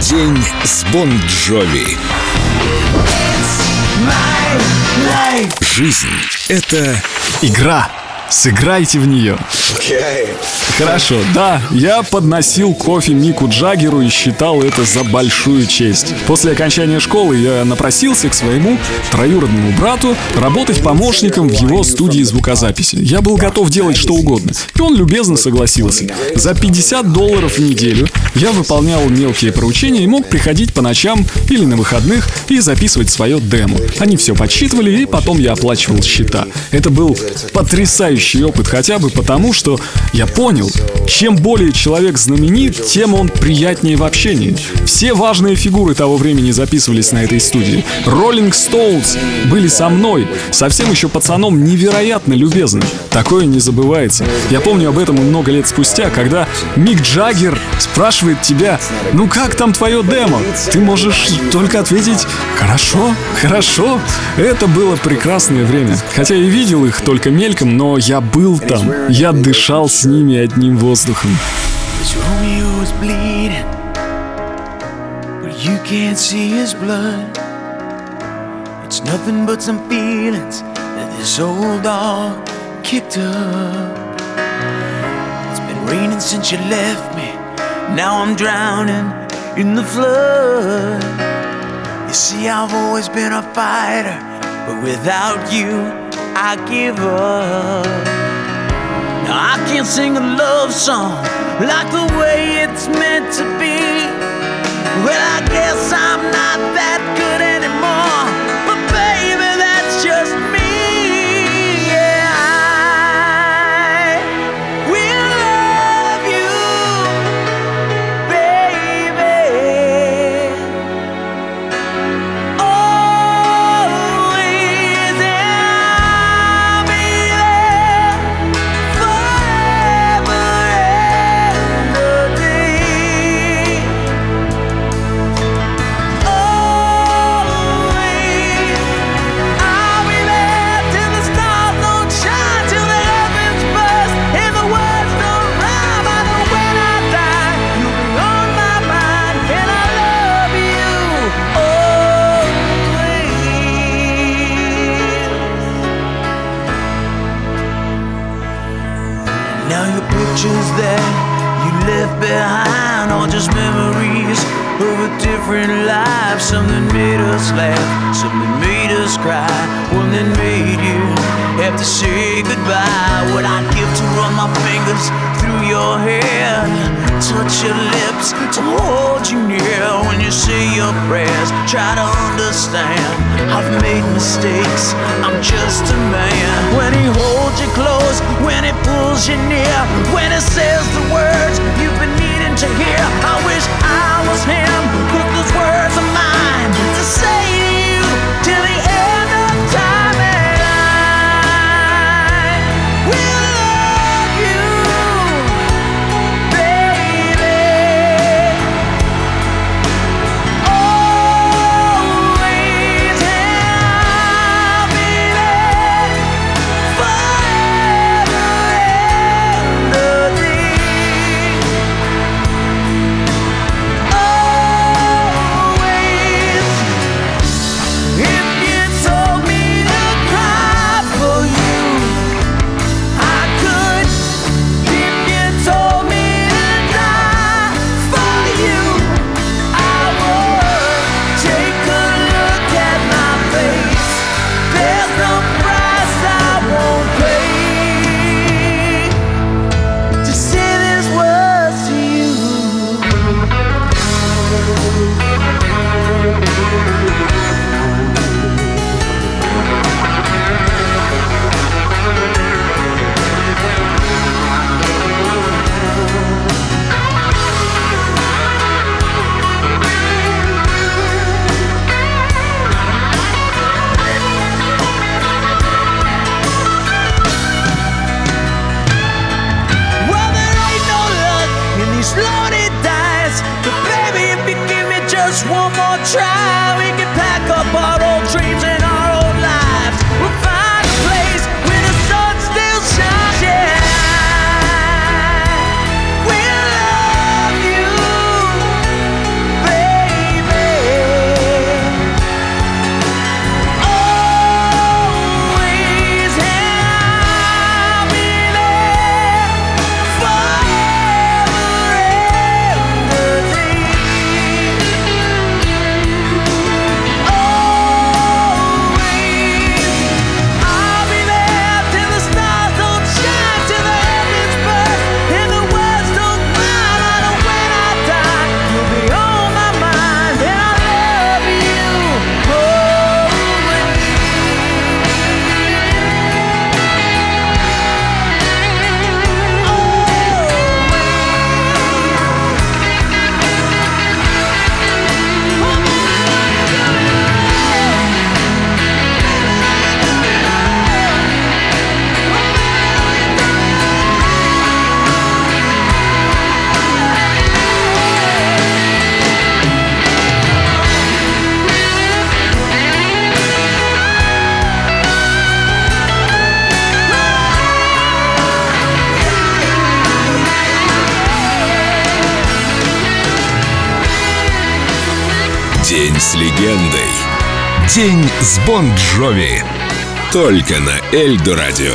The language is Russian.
День с Бон Джови. Жизнь — это Игра. Сыграйте в нее. Хорошо, да, я подносил кофе Мику Джаггеру и считал это за большую честь. После окончания школы я напросился к своему троюродному брату работать помощником в его студии звукозаписи. Я был готов делать что угодно, и он любезно согласился. За 50 долларов в неделю я выполнял мелкие поручения и мог приходить по ночам или на выходных и записывать свое демо. Они все подсчитывали, и потом я оплачивал счета. Это был потрясающий опыт, хотя бы потому, что я понял, чем более человек знаменит, тем он приятнее в общении. Все важные фигуры того времени записывались на этой студии. Роллинг Стоунс были со мной, совсем еще пацаном невероятно любезны. Такое не забывается. Я помню об этом много лет спустя, когда Мик Джаггер спрашивает тебя, ну как там твое демо? Ты можешь только ответить, хорошо, хорошо. Это было прекрасное время. Хотя и видел их только мельком, но был там. Я дышал с ними одним воздухом. You can't see his blood. It's nothing but some feelings that this old dog kicked up. It's been raining since you left me. Now I'm drowning in the flood. You see, I've always been a fighter, but without you, I give up. Now I can't sing a love song like the way it's meant to be. Well, I guess I'm not that good pictures that you left behind all just memories of a different life. Something made us laugh, something made us cry, one that made you have to say goodbye. What I'd give to run my fingers through your hair, touch your lips, to hold you near when you say your prayers. Try to understand, I've made mistakes, I'm just a man. When he holds you close, when it pulls you near, when it says the words you've been needing to hear. День с легендой. День с Бон Джови. Только на Эльдо радио.